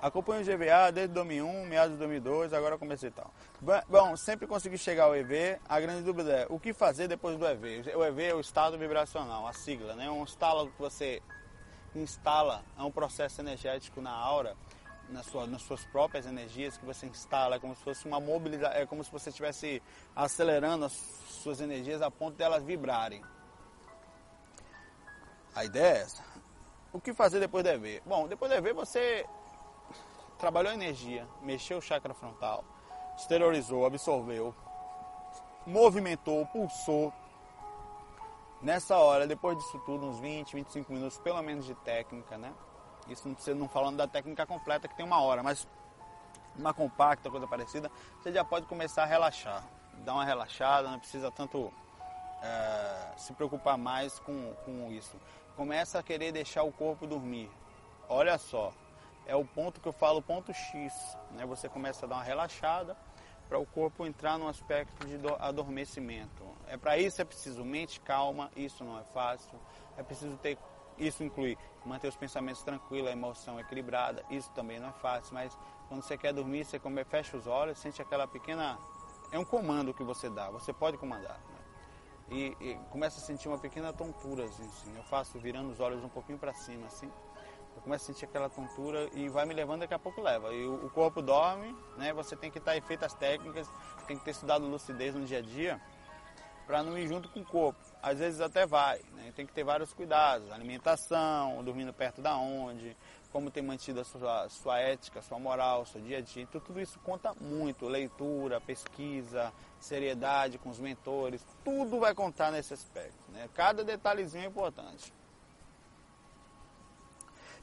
Acompanho o GVA desde 2001, meados de 2002, agora comecei tal. Bom, sempre consegui chegar ao EV. A grande dúvida é o que fazer depois do EV. O EV é o estado vibracional, a sigla, né? Um estalo que você instala é um processo energético na aura, na sua, nas suas próprias energias que você instala, é como se fosse uma mobilização, é como se você estivesse acelerando as suas energias a ponto de elas vibrarem. A ideia é essa. O que fazer depois do EV? Bom, depois do EV você trabalhou energia, mexeu o chakra frontal, exteriorizou, absorveu, movimentou, pulsou, Nessa hora, depois disso tudo, uns 20, 25 minutos pelo menos de técnica, né? Isso não precisa não falando da técnica completa que tem uma hora, mas uma compacta, coisa parecida, você já pode começar a relaxar. Dar uma relaxada, não precisa tanto é, se preocupar mais com, com isso. Começa a querer deixar o corpo dormir. Olha só, é o ponto que eu falo, ponto X. Né? Você começa a dar uma relaxada para o corpo entrar num aspecto de adormecimento. É para isso é preciso mente calma, isso não é fácil. É preciso ter isso inclui manter os pensamentos tranquilos, a emoção equilibrada. Isso também não é fácil, mas quando você quer dormir, você come, fecha os olhos, sente aquela pequena é um comando que você dá. Você pode comandar. Né? E, e, começa a sentir uma pequena tontura assim, assim. Eu faço virando os olhos um pouquinho para cima assim. Eu começo a sentir aquela tontura e vai me levando, daqui a pouco leva. E o, o corpo dorme, né? Você tem que estar tá feito as técnicas, tem que ter estudado lucidez no dia a dia para não ir junto com o corpo. Às vezes até vai, né? tem que ter vários cuidados, alimentação, dormindo perto da onde, como tem mantido a sua, sua ética, sua moral, seu dia a dia. Então tudo isso conta muito, leitura, pesquisa, seriedade com os mentores, tudo vai contar nesse aspecto. Né? Cada detalhezinho é importante.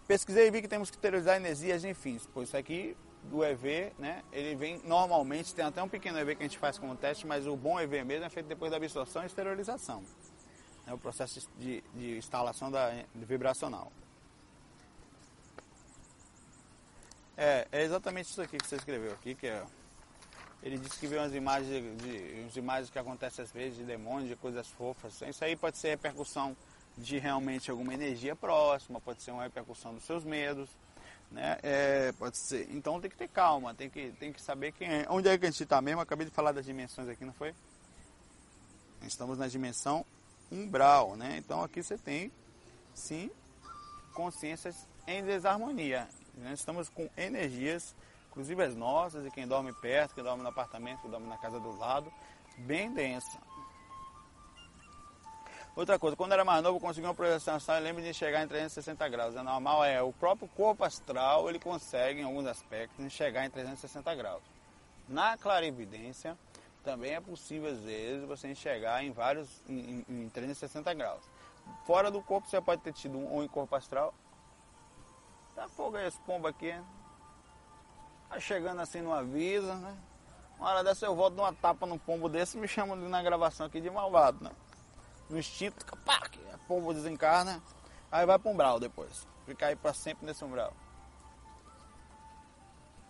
Pesquisei e vi que temos que esterilizar energias enfim, pois isso aqui do EV, né, ele vem normalmente, tem até um pequeno EV que a gente faz como teste, mas o bom EV mesmo é feito depois da absorção e esterilização. É o processo de, de instalação da, de vibracional. É, é exatamente isso aqui que você escreveu aqui, que é, ele disse que viu umas imagens, de, imagens que acontecem às vezes de demônios, de coisas fofas. Isso aí pode ser repercussão de realmente alguma energia próxima, pode ser uma repercussão dos seus medos, né? É, pode ser. Então tem que ter calma, tem que, tem que saber quem é. Onde é que a gente está mesmo? acabei de falar das dimensões aqui, não foi? Estamos na dimensão umbral, né? Então aqui você tem, sim, consciências em desarmonia. Né? Estamos com energias, inclusive as nossas, e quem dorme perto, quem dorme no apartamento, quem dorme na casa do lado, bem densa. Outra coisa, quando era mais novo, eu consegui uma projeção astral, eu lembro de chegar em 360 graus. É normal, é o próprio corpo astral, ele consegue, em alguns aspectos, chegar em 360 graus. Na clarividência, também é possível, às vezes, você enxergar em vários, em, em 360 graus. Fora do corpo, você pode ter tido um, em corpo astral. Tá fogo aí esse pombo aqui, Tá chegando assim no aviso, né? Uma hora dessa eu volto de uma tapa no pombo desse e me chamam na gravação aqui de malvado, né? No instinto, pá, a pombo desencarna, aí vai para um umbral depois. Fica aí para sempre nesse umbral.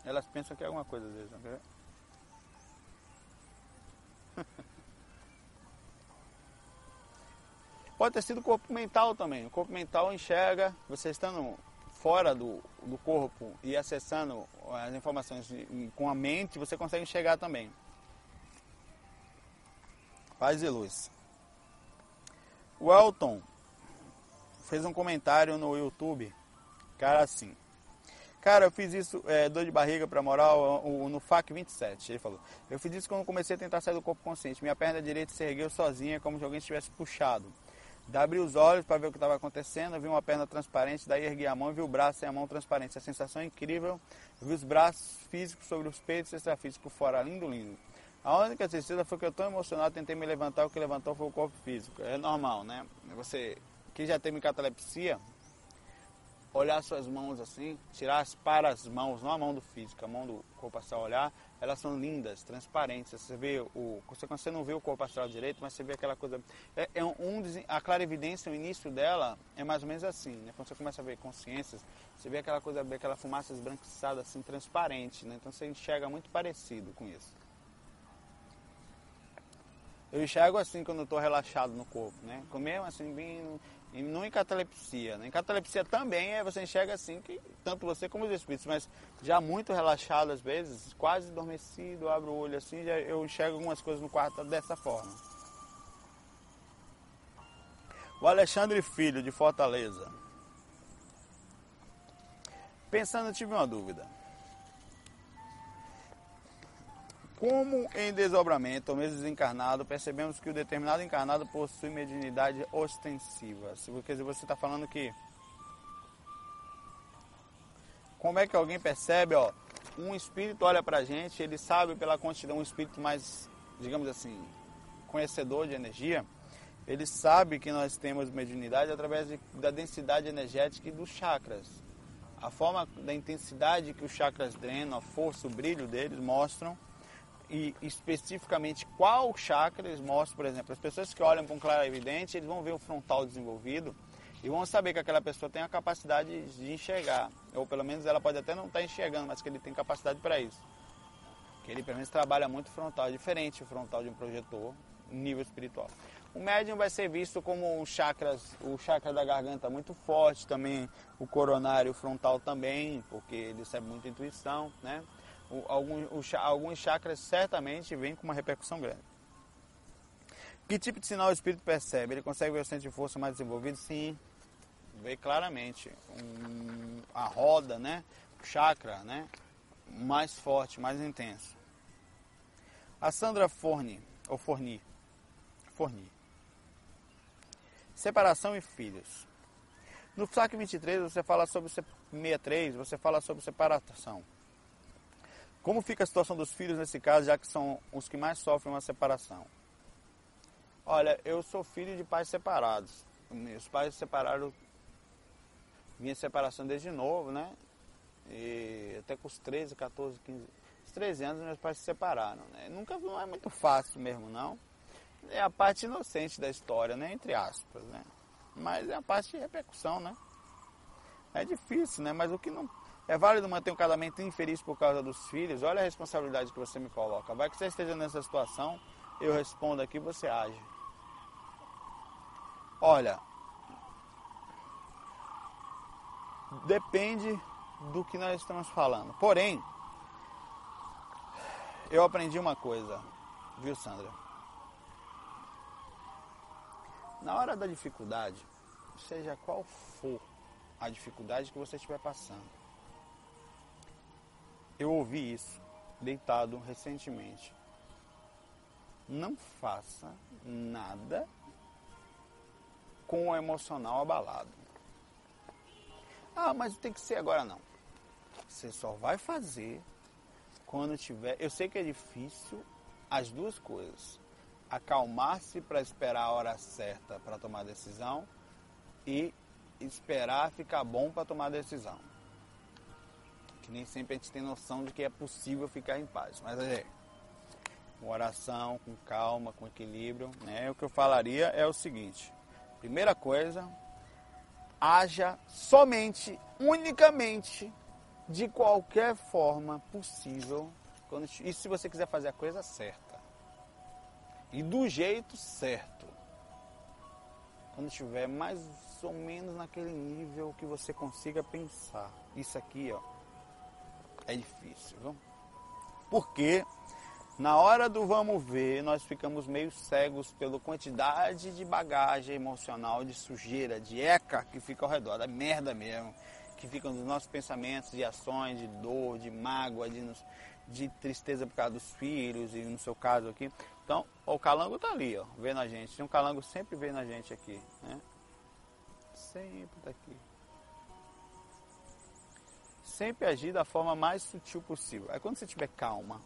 Elas pensam que é alguma coisa às vezes, não quer? Pode ter sido o corpo mental também. O corpo mental enxerga, você estando fora do, do corpo e acessando as informações com a mente, você consegue enxergar também. Paz e luz. O Elton fez um comentário no YouTube, cara assim. Cara, eu fiz isso, é, dor de barriga para moral, no FAC 27. Ele falou: Eu fiz isso quando comecei a tentar sair do corpo consciente. Minha perna direita se ergueu sozinha, como se alguém tivesse puxado. Daí abri os olhos para ver o que estava acontecendo, vi uma perna transparente, daí ergui a mão e vi o braço e a mão transparente. A sensação é incrível. vi os braços físicos sobre os peitos extrafísico fora. Lindo, lindo. A única tristeza foi que eu tão emocionado, tentei me levantar, o que levantou foi o corpo físico. É normal, né? Você que já tem catalepsia, olhar suas mãos assim, tirar as para as mãos, não a mão do físico, a mão do corpo astral olhar, elas são lindas, transparentes. Você vê o, você não vê o corpo astral direito, mas você vê aquela coisa. É, é um, a clarividência, o início dela é mais ou menos assim, né? Quando você começa a ver consciências, você vê aquela coisa, aquela fumaça esbranquiçada assim, transparente, né? Então você enxerga muito parecido com isso. Eu enxergo assim quando eu estou relaxado no corpo, né? Mesmo assim, bem não em catalepsia. Né? Em catalepsia também é, você enxerga assim, que tanto você como os espíritos, mas já muito relaxado às vezes, quase adormecido, abro o olho assim, já eu enxergo algumas coisas no quarto dessa forma. O Alexandre Filho, de Fortaleza. Pensando, tive uma dúvida. Como em desdobramento ou mesmo desencarnado, percebemos que o determinado encarnado possui mediunidade ostensiva. Porque você está falando que. Como é que alguém percebe, ó? Um espírito olha pra gente, ele sabe pela quantidade, um espírito mais, digamos assim, conhecedor de energia, ele sabe que nós temos mediunidade através de, da densidade energética e dos chakras. A forma da intensidade que os chakras drenam, a força, o brilho deles mostram e especificamente qual chakra eles mostram, por exemplo, as pessoas que olham um claro evidente, eles vão ver o frontal desenvolvido e vão saber que aquela pessoa tem a capacidade de enxergar, ou pelo menos ela pode até não estar tá enxergando, mas que ele tem capacidade para isso. Que ele pelo menos trabalha muito frontal, é diferente o frontal de um projetor, nível espiritual. O médium vai ser visto como o chakras, o chakra da garganta muito forte também, o coronário frontal também, porque ele recebe muita intuição, né? Alguns, alguns chakras certamente vêm com uma repercussão grande. Que tipo de sinal o espírito percebe? Ele consegue ver o centro de força mais desenvolvido? Sim, vê claramente. Um, a roda, né? O chakra, né? Mais forte, mais intenso. A Sandra Forni, ou Forni, Forni. Separação e filhos. No FSAC 23 você fala sobre 63, você fala sobre separação. Como fica a situação dos filhos nesse caso, já que são os que mais sofrem uma separação? Olha, eu sou filho de pais separados. Meus pais separaram minha separação desde novo, né? E até com os 13, 14, 15, os 13 anos meus pais se separaram, né? Nunca não é muito fácil mesmo, não. É a parte inocente da história, né? Entre aspas, né? Mas é a parte de repercussão, né? É difícil, né? Mas o que não é válido manter um casamento infeliz por causa dos filhos? Olha a responsabilidade que você me coloca. Vai que você esteja nessa situação, eu respondo aqui, você age. Olha, depende do que nós estamos falando. Porém, eu aprendi uma coisa, viu, Sandra? Na hora da dificuldade, seja qual for a dificuldade que você estiver passando, eu ouvi isso deitado recentemente. Não faça nada com o emocional abalado. Ah, mas tem que ser agora não. Você só vai fazer quando tiver. Eu sei que é difícil as duas coisas. Acalmar-se para esperar a hora certa para tomar decisão e esperar ficar bom para tomar decisão que nem sempre a gente tem noção de que é possível ficar em paz. Mas é, com oração, com calma, com equilíbrio, né? O que eu falaria é o seguinte: primeira coisa, haja somente, unicamente, de qualquer forma possível. Quando, e se você quiser fazer a coisa certa. E do jeito certo. quando estiver mais ou menos naquele nível que você consiga pensar. Isso aqui, ó, é difícil, viu? Porque na hora do vamos ver, nós ficamos meio cegos pela quantidade de bagagem emocional, de sujeira, de eca que fica ao redor, da merda mesmo, que fica nos nossos pensamentos, de ações, de dor, de mágoa, de, de tristeza por causa dos filhos, e no seu caso aqui. Então, o calango tá ali, ó, vendo a gente. Um calango sempre vendo a gente aqui, né? Sempre tá aqui. Sempre agir da forma mais sutil possível. Aí quando você tiver calma,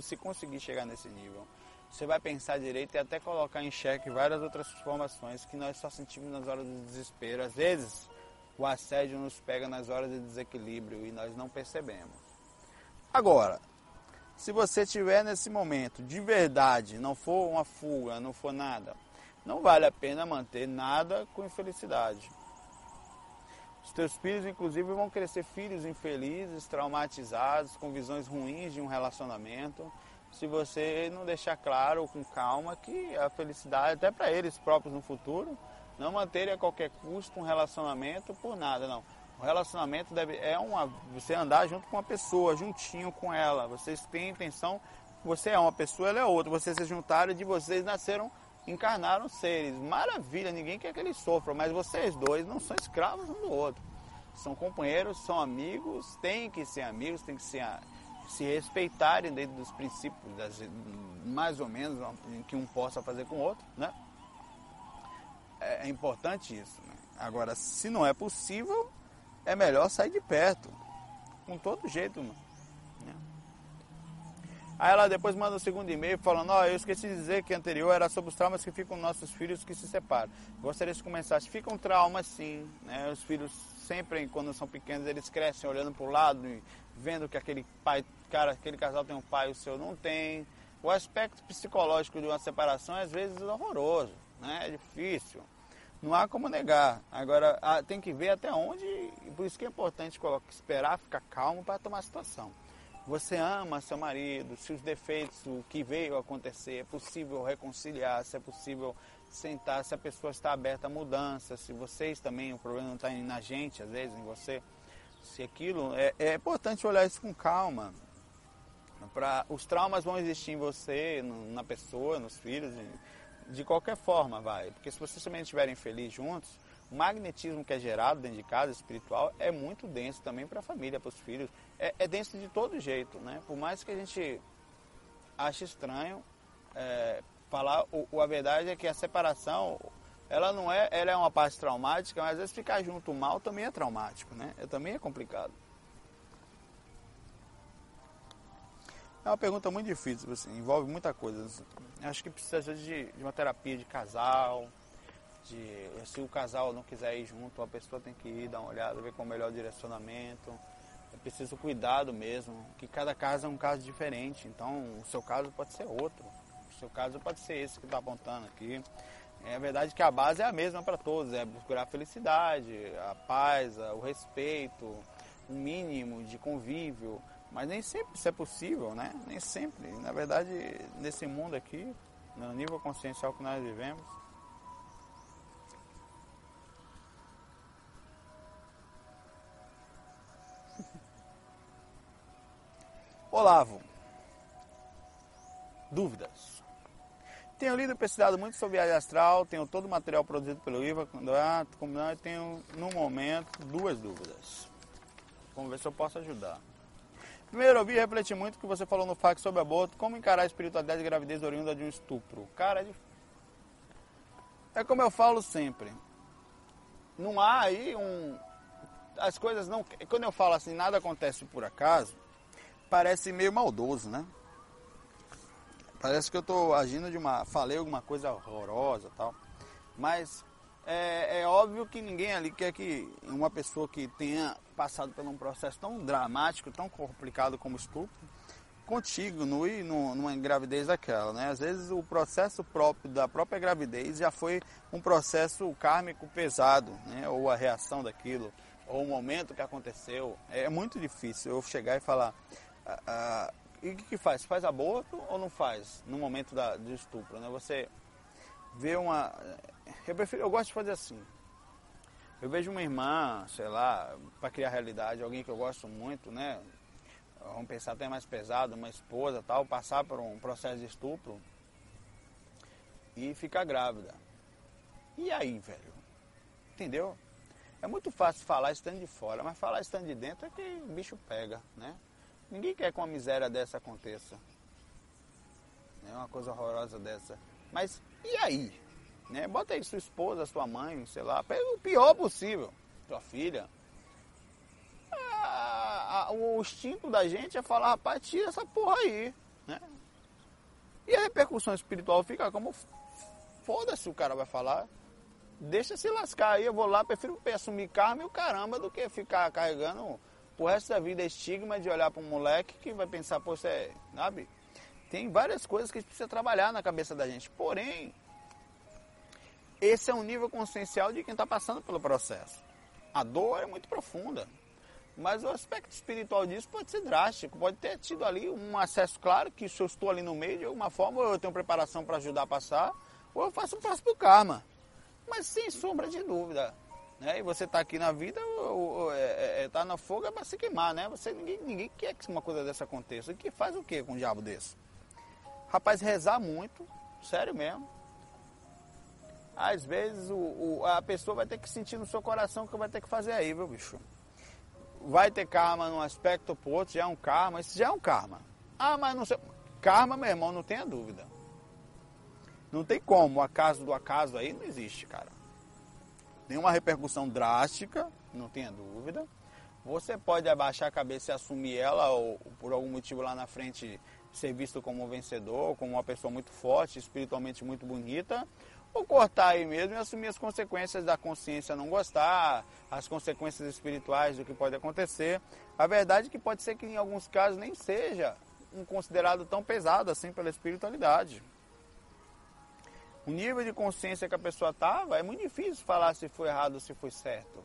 se conseguir chegar nesse nível, você vai pensar direito e até colocar em xeque várias outras formações que nós só sentimos nas horas de desespero. Às vezes, o assédio nos pega nas horas de desequilíbrio e nós não percebemos. Agora, se você estiver nesse momento de verdade, não for uma fuga, não for nada, não vale a pena manter nada com infelicidade. Os teus filhos, inclusive, vão crescer filhos infelizes, traumatizados, com visões ruins de um relacionamento, se você não deixar claro, com calma, que a felicidade, até para eles próprios no futuro, não manterem a qualquer custo um relacionamento por nada, não. O relacionamento deve, é uma, você andar junto com uma pessoa, juntinho com ela. Vocês têm intenção, você é uma pessoa, ela é outra. Vocês se juntaram, de vocês nasceram encarnaram seres. Maravilha, ninguém quer que eles sofram, mas vocês dois não são escravos um do outro. São companheiros, são amigos, têm que ser amigos, têm que ser, se respeitarem dentro dos princípios, das, mais ou menos, que um possa fazer com o outro, né? É, é importante isso. Né? Agora, se não é possível, é melhor sair de perto. Com todo jeito, mano. Aí ela depois manda um segundo e-mail falando, ó, oh, eu esqueci de dizer que anterior era sobre os traumas que ficam nossos filhos que se separam. Gostaria que começasse. Fica um trauma sim, né? Os filhos sempre, quando são pequenos, eles crescem olhando para o lado e vendo que aquele pai, cara, aquele casal tem um pai, o seu não tem. O aspecto psicológico de uma separação é às vezes horroroso, né? É difícil. Não há como negar. Agora, tem que ver até onde, por isso que é importante esperar, ficar calmo para tomar a situação. Você ama seu marido, se os defeitos, o que veio acontecer, é possível reconciliar, se é possível sentar, se a pessoa está aberta a mudança, se vocês também, o problema não está na gente, às vezes, em você, se aquilo. É, é importante olhar isso com calma. Pra, os traumas vão existir em você, na pessoa, nos filhos, de, de qualquer forma, vai. Porque se vocês também estiverem felizes juntos, o magnetismo que é gerado dentro de casa, espiritual, é muito denso também para a família, para os filhos. É, é, denso de todo jeito, né? Por mais que a gente ache estranho é, falar, o, a verdade é que a separação, ela não é, ela é uma parte traumática, mas às vezes ficar junto mal também é traumático, né? É, também é complicado. É uma pergunta muito difícil, assim, envolve muita coisa. Assim. Acho que precisa de, de uma terapia de casal, de se o casal não quiser ir junto, a pessoa tem que ir dar uma olhada, ver qual é o melhor direcionamento. É preciso cuidado mesmo, que cada caso é um caso diferente, então o seu caso pode ser outro. O seu caso pode ser esse que está apontando aqui. É verdade que a base é a mesma para todos, é procurar a felicidade, a paz, o respeito, o mínimo de convívio, mas nem sempre isso é possível, né? Nem sempre. Na verdade, nesse mundo aqui, no nível consciencial que nós vivemos, Olavo. Dúvidas. Tenho lido e pesquisado muito sobre viagem astral, tenho todo o material produzido pelo IVA, tenho, no momento, duas dúvidas. Vamos ver se eu posso ajudar. Primeiro, eu vi e refleti muito que você falou no fax sobre aborto, como encarar a espiritualidade de gravidez oriunda de um estupro. Cara, é, é como eu falo sempre. Não há aí um... As coisas não... Quando eu falo assim, nada acontece por acaso, parece meio maldoso, né? Parece que eu estou agindo de uma. falei alguma coisa horrorosa tal. Mas é, é, óbvio que ninguém ali quer que uma pessoa que tenha passado por um processo tão dramático, tão complicado como estupro, contigo no, no, numa gravidez daquela, né? Às vezes o processo próprio da própria gravidez já foi um processo kármico pesado, né? Ou a reação daquilo, ou o momento que aconteceu. É muito difícil eu chegar e falar, e o que, que, faz? Faz aborto ou não faz no momento da, do estupro? Né? Você vê uma. Eu, prefiro, eu gosto de fazer assim. Eu vejo uma irmã, sei lá, para criar realidade, alguém que eu gosto muito, né? Vamos pensar até mais pesado, uma esposa tal, passar por um processo de estupro e ficar grávida. E aí, velho? Entendeu? É muito fácil falar estando de fora, mas falar estando de dentro é que o bicho pega, né? Ninguém quer que uma miséria dessa aconteça. É uma coisa horrorosa dessa. Mas e aí? Né? Bota aí sua esposa, sua mãe, sei lá, o pior possível. Tua filha. Ah, o instinto da gente é falar, rapaz, tira essa porra aí. Né? E a repercussão espiritual fica como foda-se o cara vai falar. Deixa se lascar aí, eu vou lá, prefiro assumir karma e o caramba do que ficar carregando o resto da vida estigma de olhar para um moleque que vai pensar, pô, você é, sabe? Tem várias coisas que a gente precisa trabalhar na cabeça da gente. Porém, esse é um nível consciencial de quem está passando pelo processo. A dor é muito profunda. Mas o aspecto espiritual disso pode ser drástico. Pode ter tido ali um acesso claro que se eu estou ali no meio, de alguma forma, ou eu tenho preparação para ajudar a passar, ou eu faço um passo para o karma. Mas sem sombra de dúvida. Né? E você está aqui na vida, está é, é, tá na fogo é para se queimar, né? Você, ninguém, ninguém quer que uma coisa dessa aconteça. E que faz o que com um diabo desse? Rapaz, rezar muito, sério mesmo às vezes o, o, a pessoa vai ter que sentir no seu coração que vai ter que fazer aí, viu, bicho? Vai ter karma num aspecto ou outro, já é um karma, isso já é um karma. Ah, mas não sei. Karma, meu irmão, não tenha dúvida. Não tem como, o acaso do acaso aí não existe, cara. Nenhuma repercussão drástica, não tenha dúvida. Você pode abaixar a cabeça e assumir ela, ou por algum motivo lá na frente ser visto como um vencedor, como uma pessoa muito forte, espiritualmente muito bonita, ou cortar aí mesmo e assumir as consequências da consciência não gostar, as consequências espirituais do que pode acontecer. A verdade é que pode ser que em alguns casos nem seja um considerado tão pesado assim pela espiritualidade. O nível de consciência que a pessoa estava, é muito difícil falar se foi errado ou se foi certo.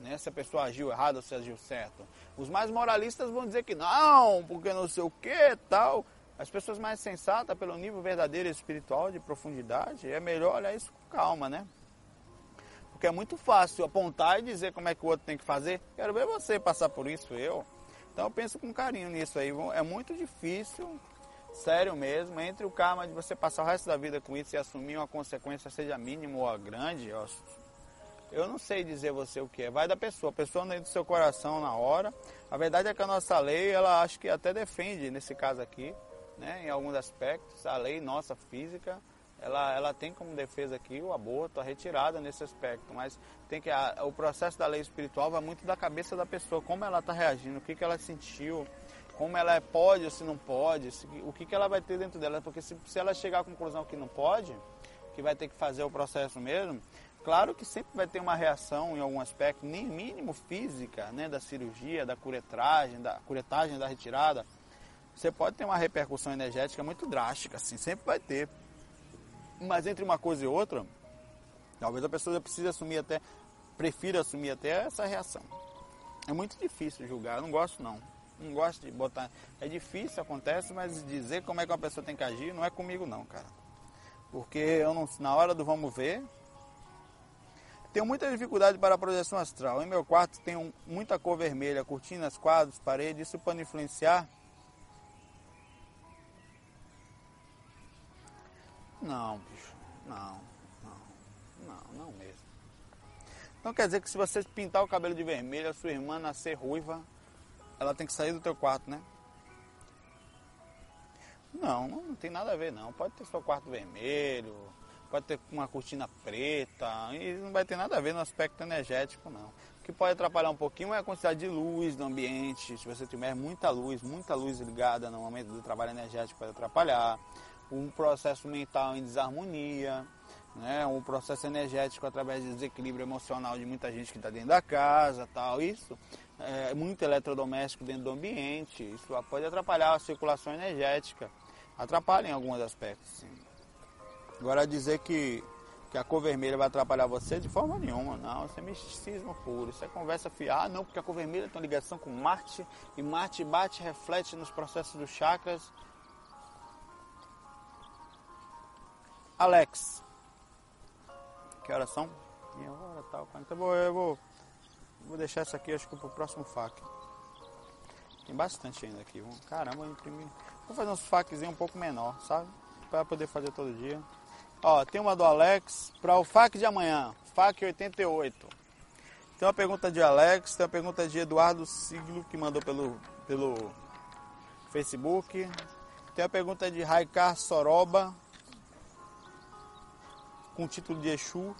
Né? Se a pessoa agiu errado ou se agiu certo. Os mais moralistas vão dizer que não, porque não sei o que tal. As pessoas mais sensatas, pelo nível verdadeiro espiritual de profundidade, é melhor olhar isso com calma, né? Porque é muito fácil apontar e dizer como é que o outro tem que fazer. Quero ver você passar por isso, eu. Então eu penso com carinho nisso aí. É muito difícil, sério mesmo, entre o karma de você passar o resto da vida com isso e assumir uma consequência, seja mínima ou grande, eu não sei dizer você o que é. Vai da pessoa. A pessoa dentro do seu coração na hora. A verdade é que a nossa lei, ela acho que até defende, nesse caso aqui, né, em alguns aspectos, a lei nossa física, ela, ela tem como defesa aqui o aborto, a retirada nesse aspecto, mas tem que a, o processo da lei espiritual vai muito da cabeça da pessoa, como ela está reagindo, o que, que ela sentiu, como ela pode ou se não pode, se, o que, que ela vai ter dentro dela, porque se, se ela chegar à conclusão que não pode, que vai ter que fazer o processo mesmo, claro que sempre vai ter uma reação em algum aspecto, nem mínimo física, né, da cirurgia, da curetagem, da curetagem, da retirada, você pode ter uma repercussão energética muito drástica, assim, sempre vai ter. Mas entre uma coisa e outra, talvez a pessoa precise assumir até, prefira assumir até essa reação. É muito difícil julgar, eu não gosto não. Não gosto de botar. É difícil, acontece, mas dizer como é que uma pessoa tem que agir não é comigo não, cara. Porque eu não, na hora do vamos ver, tenho muita dificuldade para a projeção astral. Em meu quarto tem muita cor vermelha, cortinas, quadros, paredes, isso pode influenciar Não, bicho. Não, não, não, não mesmo. Então quer dizer que se você pintar o cabelo de vermelho, a sua irmã nascer ruiva, ela tem que sair do teu quarto, né? Não, não tem nada a ver não. Pode ter seu quarto vermelho, pode ter uma cortina preta, e não vai ter nada a ver no aspecto energético não. O que pode atrapalhar um pouquinho é a quantidade de luz no ambiente. Se você tiver muita luz, muita luz ligada no momento do trabalho energético pode atrapalhar um processo mental em desarmonia, né, um processo energético através do desequilíbrio emocional de muita gente que está dentro da casa, tal, isso, é, muito eletrodoméstico dentro do ambiente, isso pode atrapalhar a circulação energética, atrapalha em alguns aspectos. Sim. Agora dizer que, que a cor vermelha vai atrapalhar você de forma nenhuma, não, isso é misticismo puro, isso é conversa fiada, ah, não, porque a cor vermelha tem ligação com Marte, e Marte bate reflete nos processos dos chakras, Alex, Que horas são? Meia hora tal. Então eu vou, eu vou, vou deixar essa aqui, acho que pro próximo FAQ. Tem bastante ainda aqui. Caramba, eu imprimi. Vou fazer uns FAQzinhos um pouco menor, sabe? Para poder fazer todo dia. Ó, tem uma do Alex para o FAQ de amanhã. FAQ 88. Tem uma pergunta de Alex, tem uma pergunta de Eduardo Siglo, que mandou pelo, pelo Facebook. Tem uma pergunta de Raikar Soroba, com título de Exu.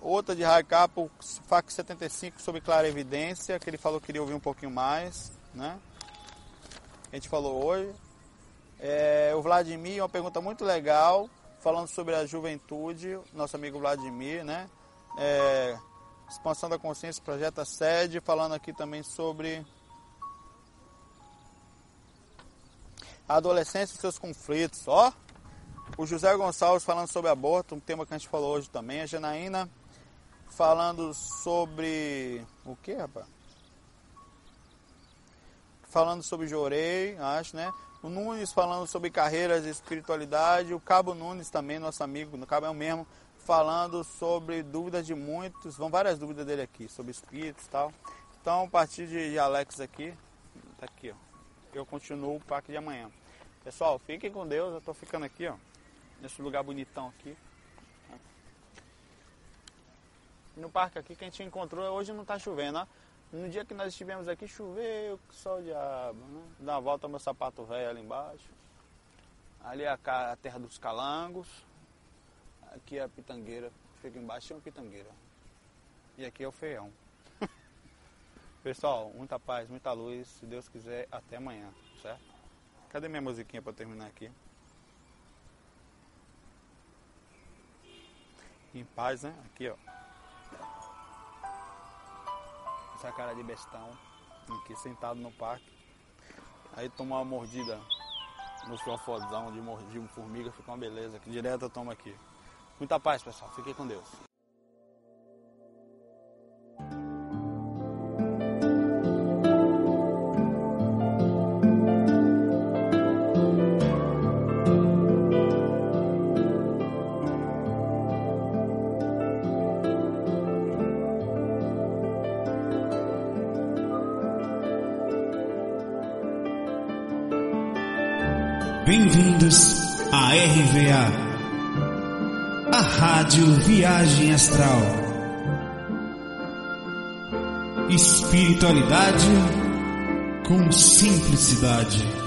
Outra de Raikar, por FAQ 75, sobre clara evidência, que ele falou que queria ouvir um pouquinho mais né? A gente falou hoje. É, o Vladimir, uma pergunta muito legal, falando sobre a juventude, nosso amigo Vladimir, né? É, expansão da consciência, projeto sede, falando aqui também sobre a adolescência e seus conflitos, ó. O José Gonçalves falando sobre aborto, um tema que a gente falou hoje também. A Janaína falando sobre o que, rapaz? falando sobre Jorei, acho, né? O Nunes falando sobre carreiras e espiritualidade. O Cabo Nunes também, nosso amigo, no Cabo é o mesmo, falando sobre dúvidas de muitos. Vão várias dúvidas dele aqui, sobre espíritos e tal. Então, a partir de Alex aqui, tá aqui, ó. Eu continuo o parque de amanhã. Pessoal, fiquem com Deus. Eu tô ficando aqui, ó. Nesse lugar bonitão aqui. No parque aqui que a gente encontrou, hoje não tá chovendo, ó. No dia que nós estivemos aqui, choveu, sol diabo, né? Dá uma volta meu sapato velho ali embaixo. Ali é a, a terra dos calangos. Aqui é a pitangueira. Fica embaixo é uma pitangueira. E aqui é o feião. Pessoal, muita paz, muita luz. Se Deus quiser, até amanhã, certo? Cadê minha musiquinha para terminar aqui? Em paz, né? Aqui, ó essa cara de bestão, aqui sentado no parque. Aí tomar uma mordida no fiofozão de mordir formiga, fica uma beleza. Que direto eu tomo aqui. Muita paz, pessoal. Fiquem com Deus. Viagem Astral. Espiritualidade com simplicidade.